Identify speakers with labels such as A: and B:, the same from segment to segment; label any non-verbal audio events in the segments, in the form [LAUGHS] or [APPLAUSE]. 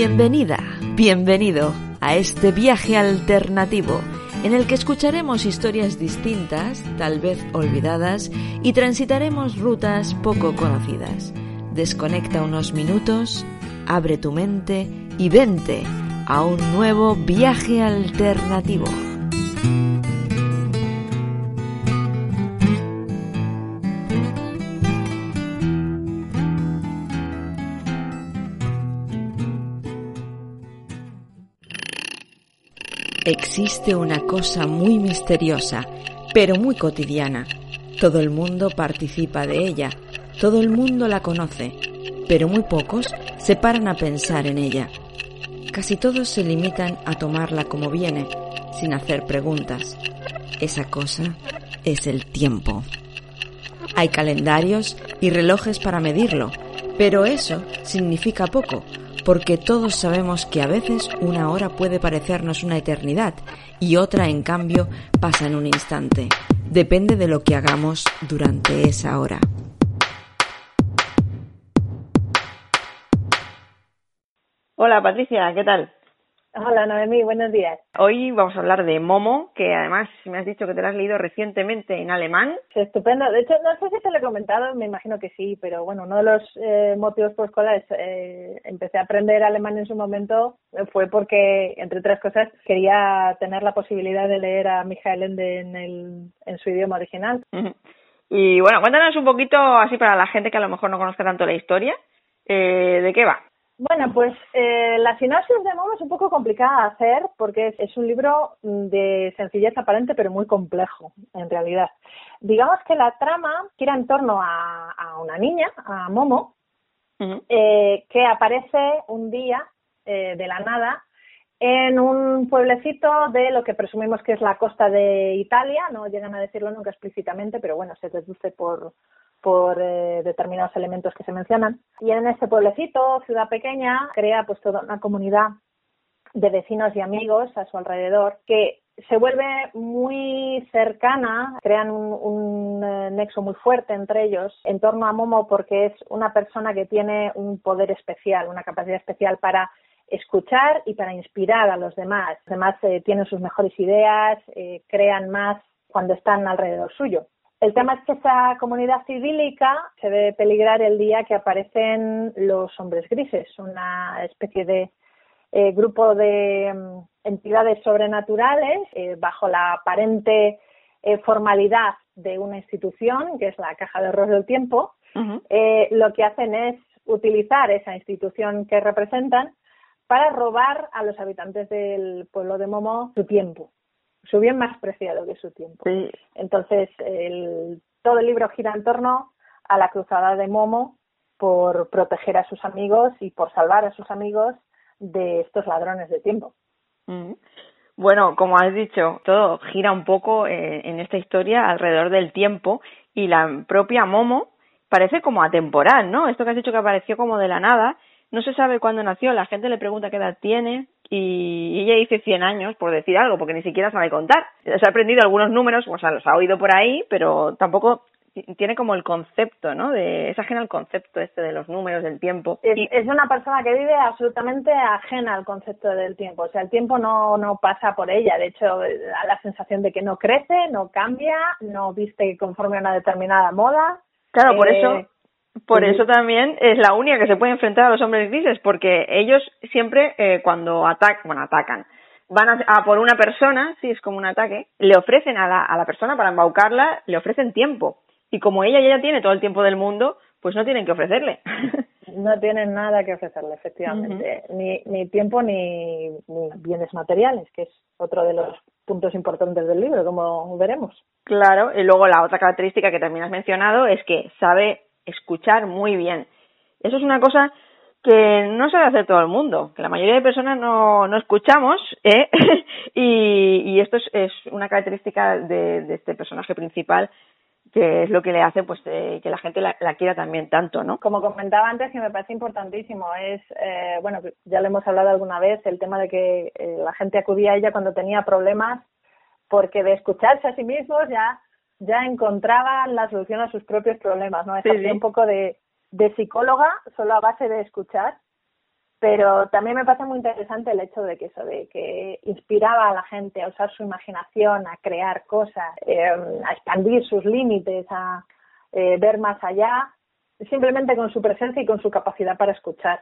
A: Bienvenida, bienvenido a este viaje alternativo en el que escucharemos historias distintas, tal vez olvidadas, y transitaremos rutas poco conocidas. Desconecta unos minutos, abre tu mente y vente a un nuevo viaje alternativo. Existe una cosa muy misteriosa, pero muy cotidiana. Todo el mundo participa de ella, todo el mundo la conoce, pero muy pocos se paran a pensar en ella. Casi todos se limitan a tomarla como viene, sin hacer preguntas. Esa cosa es el tiempo. Hay calendarios y relojes para medirlo, pero eso significa poco, porque todos sabemos que a veces una hora puede parecernos una eternidad y otra, en cambio, pasa en un instante. Depende de lo que hagamos durante esa hora.
B: Hola Patricia, ¿qué tal?
C: Hola Noemí, buenos días.
B: Hoy vamos a hablar de Momo, que además me has dicho que te lo has leído recientemente en alemán.
C: estupendo. De hecho, no sé si te lo he comentado, me imagino que sí, pero bueno, uno de los eh, motivos por los cuales eh, empecé a aprender alemán en su momento fue porque, entre otras cosas, quería tener la posibilidad de leer a Michael Ende en, el, en su idioma original.
B: Y bueno, cuéntanos un poquito, así para la gente que a lo mejor no conozca tanto la historia, eh, ¿de qué va?
C: Bueno, pues eh, la sinopsis de Momo es un poco complicada de hacer porque es, un libro de sencillez aparente pero muy complejo en realidad. Digamos que la trama gira en torno a, una niña, a Momo, eh, que aparece un día eh, de la nada en un pueblecito de lo que presumimos que es la costa de Italia, no llegan a decirlo nunca explícitamente, pero bueno, se deduce por, por eh, determinados elementos que se mencionan. Y en este pueblecito, ciudad pequeña, crea pues toda una comunidad de vecinos y amigos a su alrededor que se vuelve muy cercana, crean un, eh, nexo muy fuerte entre ellos en torno a Momo porque es una persona que tiene un poder especial, una capacidad especial para escuchar y para inspirar a los demás. Los demás eh, tienen sus mejores ideas, crean más cuando están alrededor suyo. El tema es que esa comunidad civílica se ve peligrar el día que aparecen los hombres grises, una especie de eh, grupo de mm, entidades sobrenaturales eh, bajo la aparente eh, formalidad de una institución, que es la Caja de Horror del Tiempo. lo que hacen es utilizar esa institución que representan para robar a los habitantes del pueblo de Momo su tiempo su bien más preciado que su tiempo. Entonces, el, todo el libro gira en torno a la cruzada de Momo por proteger a sus amigos y por salvar a sus amigos de estos ladrones de tiempo.
B: Mm. Bueno, como has dicho, todo gira un poco eh, en esta historia alrededor del tiempo y la propia Momo parece como atemporal, ¿no? Esto que has dicho que apareció como de la nada, no se sabe cuándo nació, la gente le pregunta qué edad tiene, y ella dice 100 años por decir algo, porque ni siquiera sabe contar. Se ha aprendido algunos números, o sea, los ha oído por ahí, pero tampoco tiene como el concepto, ¿no? De, es ajena al concepto este de los números, del tiempo.
C: Es, es una persona que vive absolutamente ajena al concepto del tiempo. O sea, el tiempo no, no pasa por ella. De hecho, da la sensación de que no crece, no cambia, no viste conforme a una determinada moda.
B: Claro, por eso eh, por eso también es la única que se puede enfrentar a los hombres grises, porque ellos siempre eh, cuando atacan, bueno, atacan, van a, por una persona, sí, es como un ataque, le ofrecen a la, a la persona para embaucarla, le ofrecen tiempo. Y como ella ya tiene todo el tiempo del mundo, pues no tienen que ofrecerle. [LAUGHS]
C: no tienen nada que ofrecerle, efectivamente. ni, ni tiempo ni, ni bienes materiales, que es otro de los puntos importantes del libro, como veremos.
B: Claro, y luego la otra característica que también has mencionado es que sabe escuchar muy bien. Eso es una cosa que no sabe hacer todo el mundo, que la mayoría de personas no, no escuchamos, ¿eh? [LAUGHS] y, y, esto es, una característica de, este personaje principal que es lo que le hace pues eh, que la gente la, quiera también tanto, ¿no?
C: Como comentaba antes, que me parece importantísimo, es, eh, bueno, ya le hemos hablado alguna vez, el tema de que eh, la gente acudía a ella cuando tenía problemas, porque de escucharse a sí mismos ya ya encontraban la solución a sus propios problemas, ¿no? Es un poco de, de psicóloga, solo a base de escuchar. pero también me parece muy interesante el hecho de que eso, de que inspiraba a la gente a usar su imaginación, a crear cosas, eh, a expandir sus límites, a eh, ver más allá, simplemente con su presencia y con su capacidad para escuchar.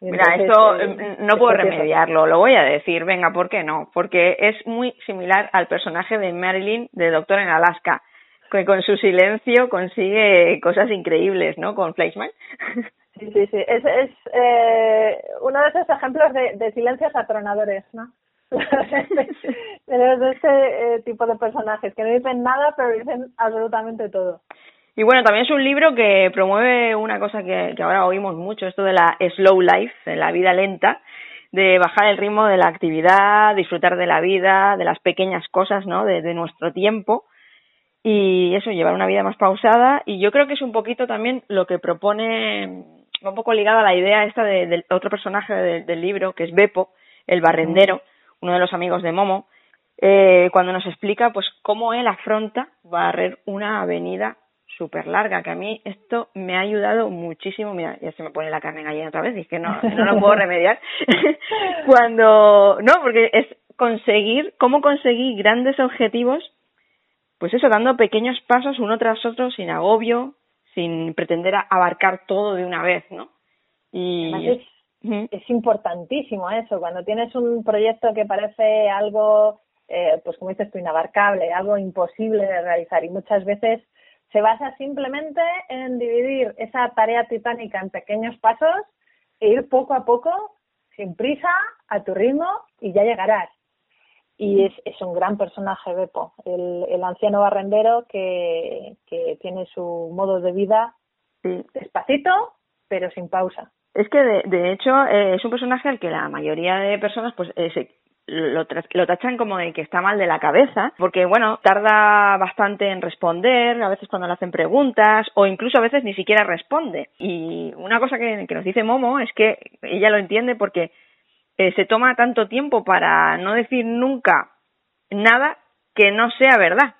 B: Mira, esto eh, no puedo remediarlo, lo voy a decir, venga, ¿por qué no? Porque es muy similar al personaje de Marilyn de Doctor en Alaska, que con su silencio consigue cosas increíbles, ¿no? Con Fleischmann. [LAUGHS]
C: Sí, sí, sí. Es, es eh, uno de esos ejemplos de, de silencios atronadores, ¿no? [LAUGHS] de este eh, tipo de personajes que no dicen nada, pero dicen absolutamente todo.
B: Y bueno, también es un libro que promueve una cosa que, que ahora oímos mucho, esto de la slow life, la vida lenta, de bajar el ritmo de la actividad, disfrutar de la vida, de las pequeñas cosas, ¿no? De, de nuestro tiempo y eso, llevar una vida más pausada. Y yo creo que es un poquito también lo que propone, un poco ligado a la idea esta de, del otro personaje del libro, que es Beppo, el barrendero, uno de los amigos de Momo, eh, cuando nos explica pues cómo él afronta barrer una avenida súper larga, que a mí esto me ha ayudado muchísimo, mira, ya se me pone la carne gallina otra vez, y es que no, no lo puedo remediar, [LAUGHS] cuando, no, porque es conseguir, cómo conseguir grandes objetivos, pues eso, dando pequeños pasos uno tras otro, sin agobio, sin pretender abarcar todo de una vez, ¿no?
C: Y es, es importantísimo eso, cuando tienes un proyecto que parece algo, eh, pues como dices tú, inabarcable, algo imposible de realizar, y muchas veces se basa simplemente en dividir esa tarea titánica en pequeños pasos e ir poco a poco, sin prisa, a tu ritmo y ya llegarás. Y es, es un gran personaje, Beppo, el, el anciano barrendero que, que tiene su modo de vida despacito, pero sin pausa.
B: Es que, de, de hecho, eh, es un personaje al que la mayoría de personas pues eh, se, lo, lo tachan como de que está mal de la cabeza, porque bueno, tarda bastante en responder, a veces cuando le hacen preguntas, o incluso a veces ni siquiera responde. Y una cosa que, que nos dice Momo es que ella lo entiende porque eh, se toma tanto tiempo para no decir nunca nada que no sea verdad.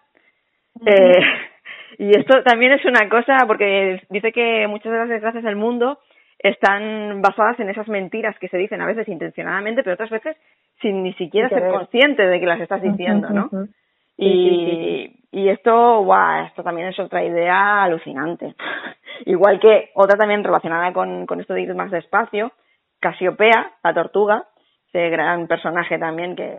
B: eh, [LAUGHS] y esto también es una cosa, porque dice que muchas de las desgracias del mundo están basadas en esas mentiras que se dicen a veces intencionadamente, pero otras veces sin ni siquiera ser consciente de que las estás diciendo, ¿no? Y, y esto, guau, esto también es otra idea alucinante. [LAUGHS] Igual que otra también relacionada con, con esto de ir más despacio, Casiopea, la tortuga, ese gran personaje también que,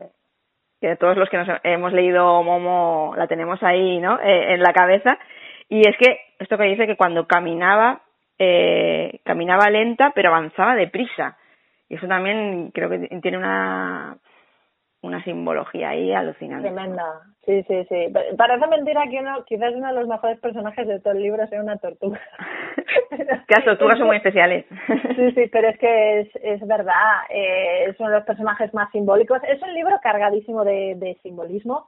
B: que todos los que nos hemos leído Momo la tenemos ahí, ¿no? Eh, en la cabeza. Y es que esto que dice que cuando caminaba, eh, caminaba lenta, pero avanzaba deprisa. Y eso también creo que tiene una una simbología ahí alucinante.
C: Tremenda, sí, sí, sí. Parece mentira que uno, quizás uno de los mejores personajes de todo el libro sea una tortuga. [LAUGHS]
B: que las tortugas son muy especiales.
C: sí, sí, pero es que es, es verdad, eh, es uno de los personajes más simbólicos. Es un libro cargadísimo de, de simbolismo,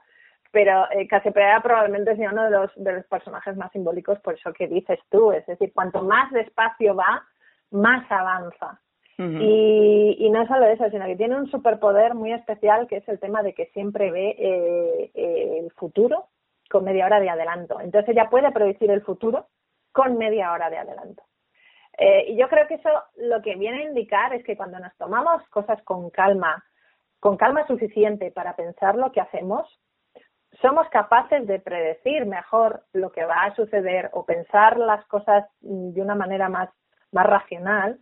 C: pero eh, Cassiopeia probablemente sea uno de los, de los personajes más simbólicos por eso que dices tú. Es decir, cuanto más despacio va, más avanza. Y, y no solo eso, sino que tiene un superpoder muy especial que es el tema de que siempre ve eh, eh, el futuro con media hora de adelanto. Entonces ya puede predecir el futuro con media hora de adelanto. Eh, y yo creo que eso lo que viene a indicar es que cuando nos tomamos cosas con calma, con calma suficiente para pensar lo que hacemos, somos capaces de predecir mejor lo que va a suceder o pensar las cosas de una manera más, más racional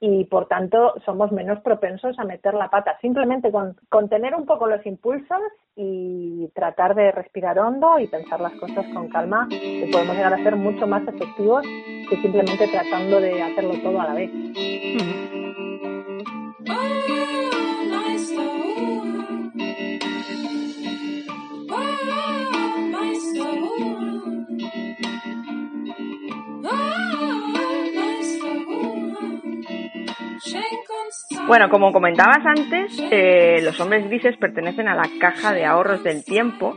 C: y por tanto somos menos propensos a meter la pata. Simplemente con, con tener un poco los impulsos y tratar de respirar hondo y pensar las cosas con calma, que podemos llegar a ser mucho más efectivos que simplemente tratando de hacerlo todo a la vez.
B: Bueno, como comentabas antes, eh, los hombres grises pertenecen a la caja de ahorros del tiempo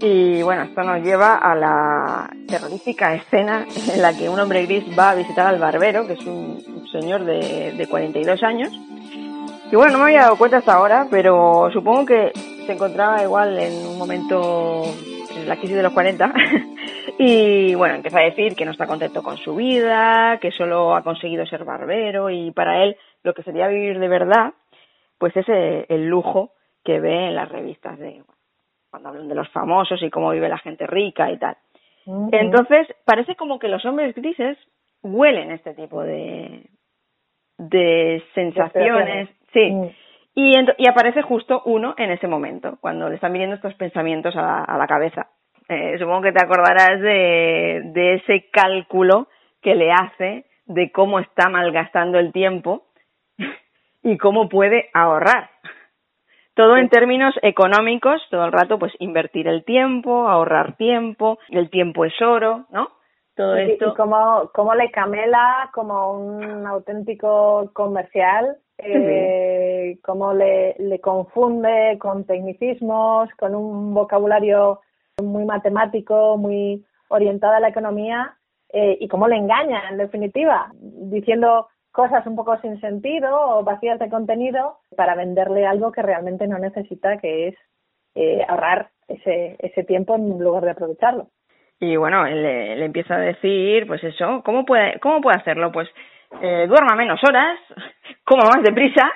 B: y bueno, esto nos lleva a la terrorífica escena en la que un hombre gris va a visitar al barbero, que es un señor de, de 42 años. Y bueno, no me había dado cuenta hasta ahora, pero supongo que se encontraba igual en un momento en la crisis de los 40 [LAUGHS] y bueno, empieza a decir que no está contento con su vida, que solo ha conseguido ser barbero y para él lo que sería vivir de verdad, pues es eh, el lujo que ve en las revistas de cuando hablan de los famosos y cómo vive la gente rica y tal. Entonces, parece como que los hombres grises huelen este tipo de, de sensaciones, sí. Mm. Y, y aparece justo uno en ese momento, cuando le están viniendo estos pensamientos a, la cabeza. Eh, supongo que te acordarás de, de ese cálculo que le hace de cómo está malgastando el tiempo [LAUGHS] y cómo puede ahorrar. Todo en términos económicos, todo el rato, pues invertir el tiempo, ahorrar tiempo, el tiempo es oro, ¿no?
C: Todo esto. Y cómo, cómo le camela como un auténtico comercial, [LAUGHS] eh, cómo le, le confunde con tecnicismos, con un vocabulario muy matemático, muy orientado a la economía, eh, y cómo le engaña, en definitiva, diciendo cosas un poco sin sentido o vacías de contenido para venderle algo que realmente no necesita, que es eh, ahorrar ese, ese tiempo en lugar de aprovecharlo.
B: Y bueno, le, le empieza a decir, pues eso, ¿cómo puede, cómo puede hacerlo? Pues eh, duerma menos horas, [LAUGHS] coma más deprisa,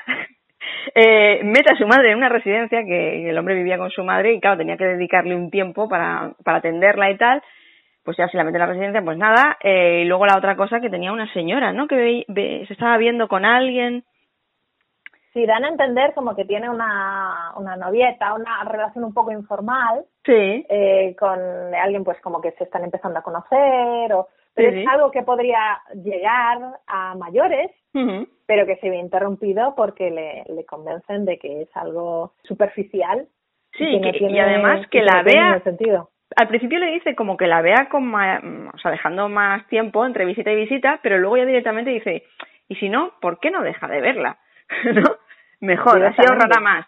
B: eh, meta a su madre en una residencia que el hombre vivía con su madre y claro, tenía que dedicarle un tiempo para, para atenderla y tal, pues ya si la mete en la residencia, pues nada. Eh, y luego la otra cosa que tenía una señora, ¿no? Que se estaba viendo con alguien.
C: Sí, dan a entender como que tiene una, una novieta, una relación un poco informal.
B: Sí.
C: Eh, con alguien, pues como que se están empezando a conocer, o, pero es algo que podría llegar a mayores, pero que se ve interrumpido porque le, le convencen de que es algo superficial.
B: Sí, y, además que, la vea. Sentido al principio le dice como que la vea con más, o sea, dejando más tiempo entre visita y visita, pero luego ya directamente dice, y si no, ¿por qué no deja de verla? [LAUGHS] ¿No? Mejor, así ahorrará más.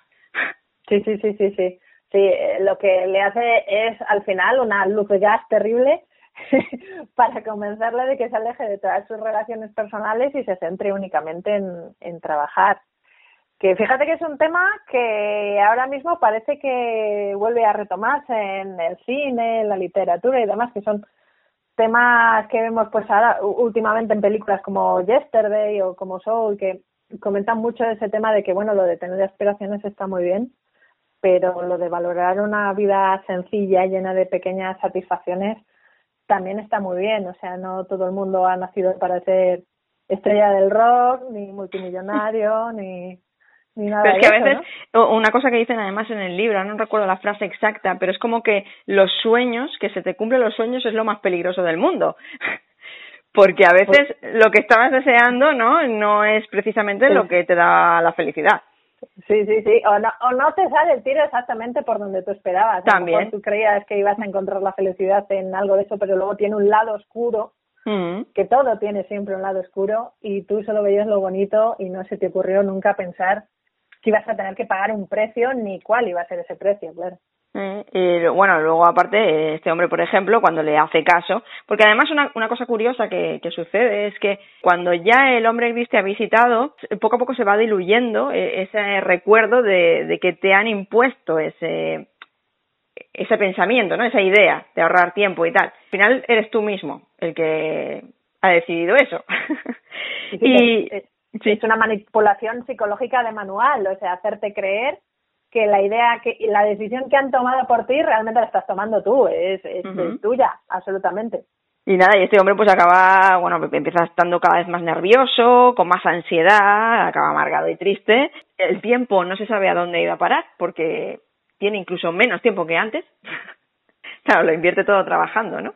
C: Sí, sí, sí, sí, sí. Sí, eh, lo que le hace es al final una luz de gas terrible [LAUGHS] para convencerle de que se aleje de todas sus relaciones personales y se centre únicamente en, en trabajar. Que fíjate que es un tema que ahora mismo parece que vuelve a retomarse en el cine, en la literatura y demás, que son temas que vemos pues ahora últimamente en películas como Yesterday o como Soul, que comentan mucho ese tema de que bueno, lo de tener aspiraciones está muy bien, pero lo de valorar una vida sencilla, llena de pequeñas satisfacciones, también está muy bien. O sea, no todo el mundo ha nacido para ser estrella del rock, ni multimillonario, [LAUGHS] ni pero
B: es que a veces, una cosa que dicen además en el libro, no recuerdo la frase exacta, pero es como que los sueños, que se te cumplen los sueños es lo más peligroso del mundo. [LAUGHS] Porque a veces pues lo que estabas deseando, ¿no? No es precisamente lo que te da la felicidad.
C: Sí, sí, sí. O no, o no te sale el tiro exactamente por donde tú esperabas.
B: También.
C: tú creías que ibas a encontrar la felicidad en algo de eso, pero luego tiene un lado oscuro, mm. que todo tiene siempre un lado oscuro, y tú solo veías lo bonito y no se te ocurrió nunca pensar que ibas a tener que pagar un precio ni cuál iba a ser ese precio, claro.
B: Eh, y bueno, luego aparte, este hombre, por ejemplo, cuando le hace caso, porque además una, una cosa curiosa que, que sucede es que cuando ya el hombre gris te ha visitado, poco a poco se va diluyendo eh, ese recuerdo de, de que te han impuesto ese, ese pensamiento, ¿no? Esa idea de ahorrar tiempo y tal. Al final eres tú mismo el que ha decidido eso. [LAUGHS]
C: y, es una manipulación psicológica de manual, o sea, hacerte creer que la idea, que la decisión que han tomado por ti realmente la estás tomando tú, es, es, tuya, absolutamente.
B: Y nada, y este hombre pues acaba, bueno, empieza estando cada vez más nervioso, con más ansiedad, acaba amargado y triste. El tiempo no se sabe a dónde iba a parar, porque tiene incluso menos tiempo que antes. [LAUGHS] claro, lo invierte todo trabajando, ¿no?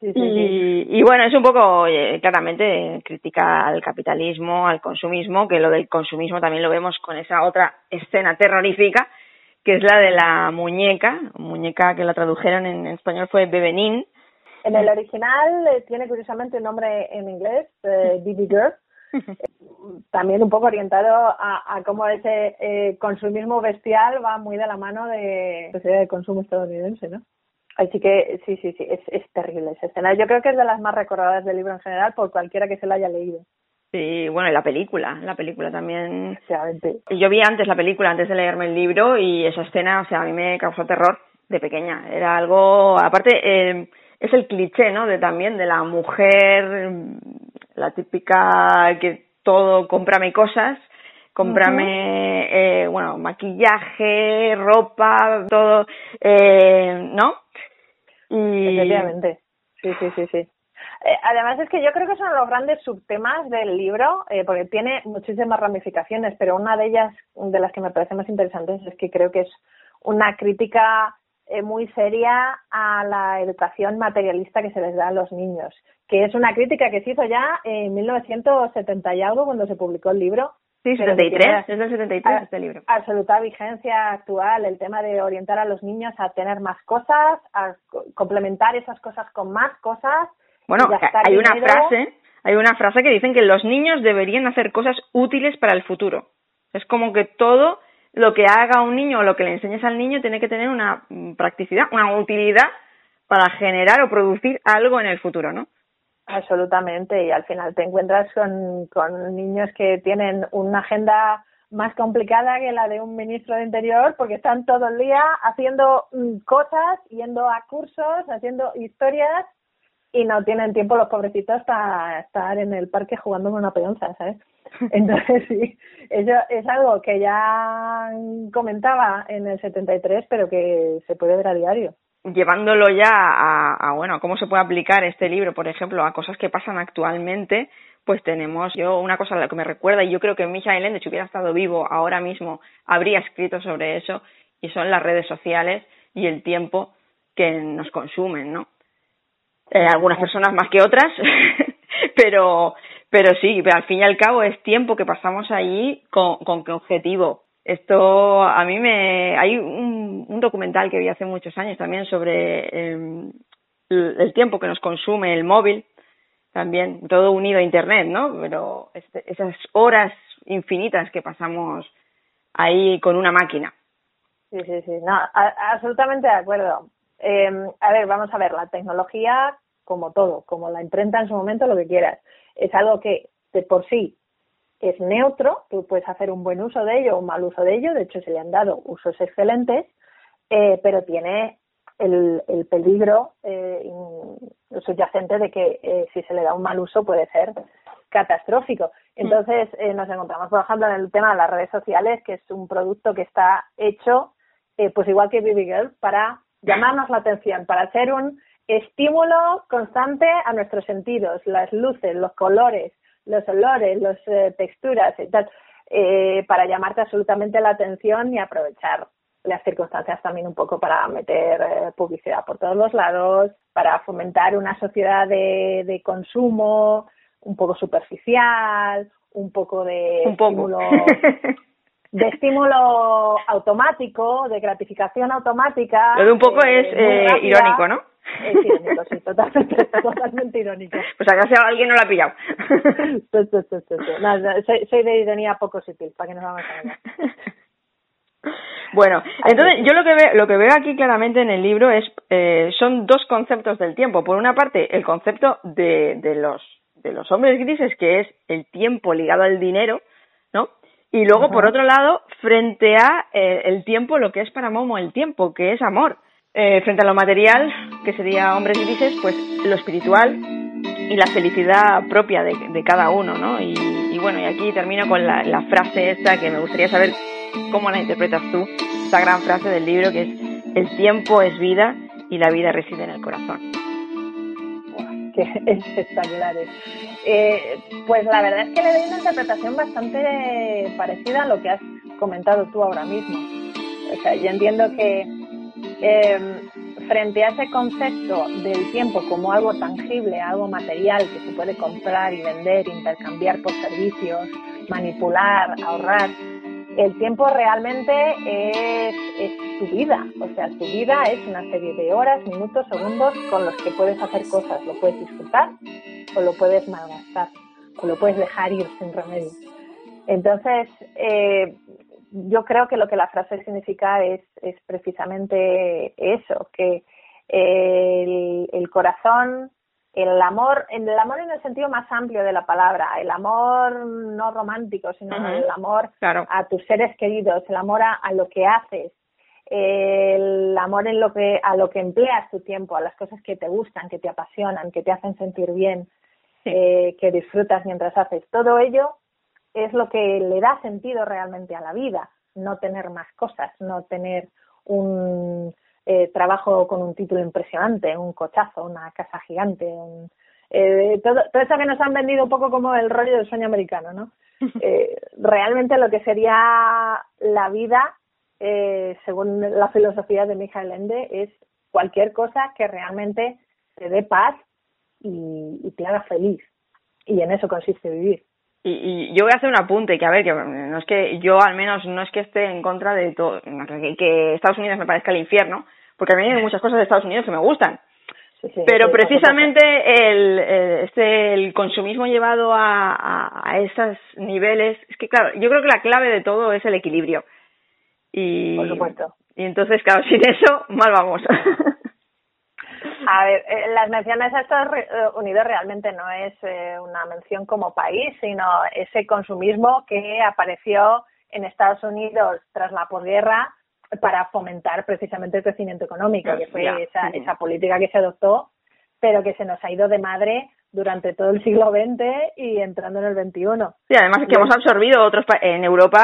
B: Y, y, bueno, es un poco, claramente, crítica al capitalismo, al consumismo, que lo del consumismo también lo vemos con esa otra escena terrorífica, que es la de la muñeca, muñeca que la tradujeron en, español fue Bebenín.
C: En el original eh, tiene curiosamente un nombre en inglés, eh, [LAUGHS] Girl, también un poco orientado a, a cómo ese eh, consumismo bestial va muy de la mano de la sociedad de consumo estadounidense, ¿no? Así que sí, sí, sí, es, es terrible esa escena. Yo creo que es de las más recordadas del libro en general por cualquiera que se la haya leído.
B: Sí, bueno, y la película, la película también. Yo vi antes la película, antes de leerme el libro, y esa escena, o sea, a mí me causó terror de pequeña. Era algo, aparte, eh, es el cliché, ¿no? De también de la mujer, la típica que todo, cómprame cosas, cómprame, eh, bueno, maquillaje, ropa, todo, eh, ¿no?
C: Efectivamente, sí, sí, sí, sí. Eh, además es que yo creo que son los grandes subtemas del libro, eh, porque tiene muchísimas ramificaciones, pero una de ellas, de las que me parece más interesantes, es que creo que es una crítica eh, muy seria a la educación materialista que se les da a los niños, que es una crítica que se hizo ya en 1970 y algo cuando se publicó el libro.
B: Sí, 73, es del 73 este libro.
C: Absoluta vigencia actual, el tema de orientar a los niños a tener más cosas, a complementar esas cosas con más cosas
B: bueno, hay una frase, hay una frase que dicen que los niños deberían hacer cosas útiles para el futuro. Es como que todo lo que haga un niño o lo que le enseñes al niño tiene que tener una mm, practicidad, una utilidad para generar o producir algo en el futuro, ¿no?
C: Absolutamente, y al final te encuentras con, con niños que tienen una agenda más complicada que la de un ministro de Interior porque están todo el día haciendo mm, cosas, yendo a cursos, haciendo historias y no tienen tiempo los pobrecitos para estar en el parque jugando con una peonza, ¿sabes? [LAUGHS] Entonces, sí, eso es algo que ya comentaba en el 73, pero que se puede ver a diario.
B: Llevándolo ya a, a, bueno, cómo se puede aplicar este libro, por ejemplo, a cosas que pasan actualmente, pues tenemos, yo una cosa que me recuerda, y yo creo que Michael Ende, si hubiera estado vivo ahora mismo, habría escrito sobre eso, y son las redes sociales y el tiempo que nos consumen, ¿no? Eh, algunas personas más que otras, [LAUGHS] pero, pero sí, pero al fin y al cabo es tiempo que pasamos allí con, con qué objetivo. Esto a mí me. Hay un, documental que vi hace muchos años también sobre em, el, tiempo que nos consume el móvil, también todo unido a Internet, ¿no? Pero este, esas horas infinitas que pasamos ahí con una máquina.
C: Sí, sí, sí. No, absolutamente de acuerdo. Eh, a ver, vamos a ver, la tecnología, como todo, como la imprenta en su momento, lo que quieras, es algo que de por sí es neutro, tú puedes hacer un buen uso de ello o un mal uso de ello, de hecho se le han dado usos excelentes, eh, pero tiene el, el peligro eh, subyacente de que eh, si se le da un mal uso puede ser catastrófico. Mm. Entonces eh, nos encontramos, por ejemplo, en el tema de las redes sociales, que es un producto que está hecho, eh, pues igual que Baby Girl, para llamarnos la atención, para hacer un estímulo constante a nuestros sentidos, las luces, los colores, los olores, las eh, texturas y tal, eh, para llamarte absolutamente la atención y aprovechar las circunstancias también un poco para meter eh, publicidad por todos los lados, para fomentar una sociedad de, de consumo un poco superficial, un poco de estímulo [LAUGHS] de estímulo automático, de gratificación automática.
B: Lo de un poco es eh, irónico, ¿no?
C: Es irónico, sí, totalmente, [LAUGHS] totalmente irónico.
B: Pues acá si alguien no lo ha pillado. [LAUGHS]
C: no, soy, soy, de ironía poco sutil, para que nos vamos a ver.
B: Bueno, entonces yo lo que veo, lo que veo aquí claramente en el libro es eh, son dos conceptos del tiempo. Por una parte, el concepto de, de los de los hombres grises, que es el tiempo ligado al dinero, ¿no? Y luego, por otro lado, frente a eh, el tiempo, lo que es para Momo el tiempo, que es amor. Eh, frente a lo material, que sería hombres grises, pues lo espiritual y la felicidad propia de, de cada uno, ¿no? Y, bueno, y aquí termino con la, frase esta que me gustaría saber cómo la interpretas tú, esta gran frase del libro que es el tiempo es vida y la vida reside en el corazón.
C: Qué [LAUGHS] espectaculares. Eh, pues la verdad es que le doy una interpretación bastante parecida a lo que has comentado tú ahora mismo. O sea, yo entiendo que eh, frente a ese concepto del tiempo como algo tangible, algo material que se puede comprar y vender, intercambiar por servicios, manipular, ahorrar, el tiempo realmente es, es, tu vida, o sea, tu vida es una serie de horas, minutos, segundos con los que puedes hacer cosas, lo puedes disfrutar o lo puedes malgastar o lo puedes dejar ir sin remedio. Entonces, eh, yo creo que lo que la frase significa es, es precisamente eso, que el, el corazón el amor, el amor en el sentido más amplio de la palabra, el amor no romántico, sino el amor a tus seres queridos, el amor a, lo que haces, el amor en lo que, a lo que empleas tu tiempo, a las cosas que te gustan, que te apasionan, que te hacen sentir bien, eh, que disfrutas mientras haces. Todo ello es lo que le da sentido realmente a la vida, no tener más cosas, no tener un eh, trabajo con un título impresionante, un cochazo, una casa gigante, eh, todo, todo eso que nos han vendido un poco como el rollo del sueño americano, ¿no? [LAUGHS] Eh, realmente lo que sería la vida, eh, según la filosofía de Michael Ende, es cualquier cosa que realmente te dé paz y, y te haga feliz. Y en eso consiste vivir.
B: Y, y, yo voy a hacer un apunte, que a ver, que no es que yo al menos no es que esté en contra de todo, que, que Estados Unidos me parezca el infierno, porque a mí hay muchas cosas de Estados Unidos que me gustan. Sí, sí, Pero precisamente el, el, este, el consumismo llevado a, a, a esos niveles, es que claro, yo creo que la clave de todo es el equilibrio. Y,
C: Por supuesto.
B: Y entonces, claro, [LAUGHS] sin eso, mal vamos.
C: A ver, eh, las menciones a Estados Unidos realmente no es eh, una mención como país, sino ese consumismo que apareció en Estados Unidos tras la posguerra para fomentar precisamente el crecimiento económico, que fue
B: Ya.
C: esa, esa política que se adoptó, pero que se nos ha ido de madre durante todo el siglo XX y entrando en el XXI.
B: Sí, además es que hemos absorbido otros pa- en Europa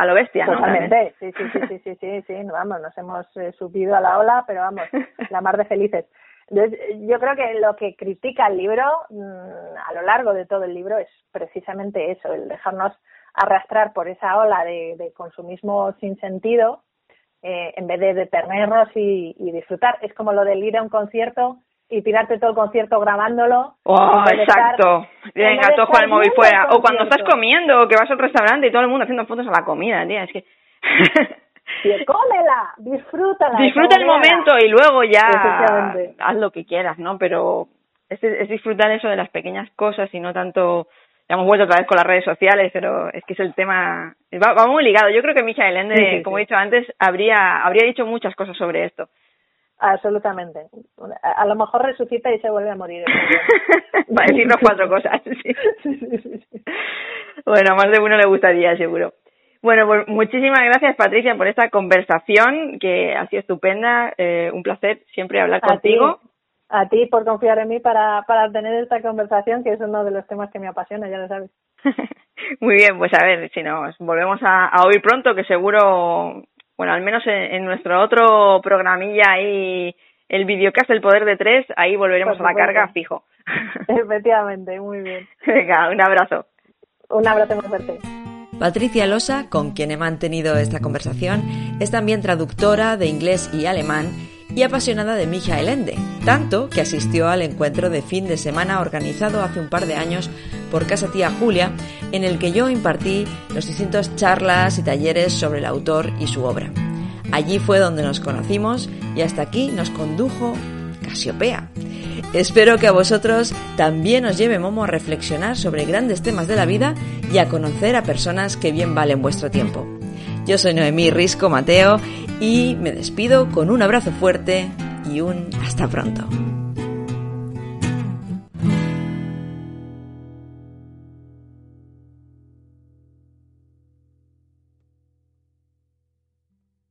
B: a lo bestia, ¿no?
C: Totalmente, sí, sí, sí, sí, sí, sí, sí, vamos, nos hemos eh, subido a la ola, pero vamos, la mar de felices. Entonces, yo creo que lo que critica el libro mm, a lo largo de todo el libro es precisamente eso, el dejarnos arrastrar por esa ola de, de consumismo sin sentido eh, en vez de detenernos y, y disfrutar. Es como lo del ir a un concierto y tirarte todo el concierto grabándolo.
B: Oh, exacto. Venga, juega el móvil fuera. O cuando estás comiendo, o que vas a un restaurante y todo el mundo haciendo fotos a la comida, tía. Es que... [LAUGHS] [LAUGHS]
C: Y cómela, disfrútala.
B: Disfruta el momento y luego ya haz lo que quieras, ¿no? Pero es, es disfrutar eso de las pequeñas cosas y no tanto... Ya hemos vuelto otra vez con las redes sociales, pero es que es el tema... Va, va muy ligado. Yo creo que Michael Ende,
C: Sí, sí,
B: como
C: sí.
B: he dicho antes, habría, habría dicho muchas cosas sobre esto.
C: Absolutamente. A, a lo mejor resucita y se vuelve a morir. [LAUGHS]
B: Para decirnos cuatro cosas. sí. [LAUGHS]
C: Sí, sí, sí, sí.
B: Bueno, a más de uno le gustaría, seguro. Bueno, pues muchísimas gracias, Patricia, por esta conversación que ha sido estupenda. Eh, un placer siempre hablar
C: A
B: contigo.
C: ti, a ti por confiar en mí para, para tener esta conversación, que es uno de los temas que me apasiona, ya lo sabes. [LAUGHS]
B: Muy bien, pues a ver si nos volvemos a, a oír pronto, que seguro, bueno, al menos en, en nuestro otro programilla ahí, el videocast El Poder de Tres, ahí volveremos a la carga fijo.
C: Efectivamente, muy bien. [LAUGHS]
B: Venga, un abrazo.
C: Un abrazo muy fuerte.
A: Patricia Losa, con quien he mantenido esta conversación, es también traductora de inglés y alemán y apasionada de Michael Ende, tanto que asistió al encuentro de fin de semana organizado hace un par de años por Casa Tía Julia, en el que yo impartí los distintos charlas y talleres sobre el autor y su obra. Allí fue donde nos conocimos y hasta aquí nos condujo Casiopea. Espero que a vosotros también os lleve Momo a reflexionar sobre grandes temas de la vida y a conocer a personas que bien valen vuestro tiempo. Yo soy Noemí Risco Mateo y me despido con un abrazo fuerte y un hasta pronto.